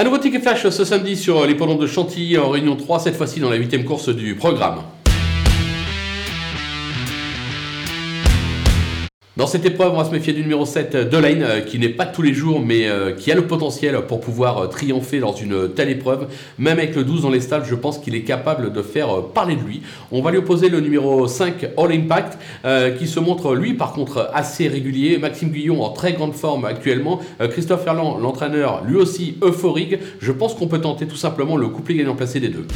Un nouveau ticket flash ce samedi sur l'hippodrome de Chantilly en réunion 3, cette fois-ci dans la huitième course du programme. Dans cette épreuve, on va se méfier du numéro 7, Delaine, euh, qui n'est pas tous les jours, mais euh, qui a le potentiel pour pouvoir euh, triompher dans une telle épreuve. Même avec le 12 dans les stalles, je pense qu'il est capable de faire parler de lui. On va lui opposer le numéro 5, All Impact, qui se montre, lui, par contre, assez régulier. Maxime Guillon en très grande forme actuellement. Christophe Ferland, l'entraîneur, lui aussi euphorique. Je pense qu'on peut tenter tout simplement le couplet gagnant placé des deux.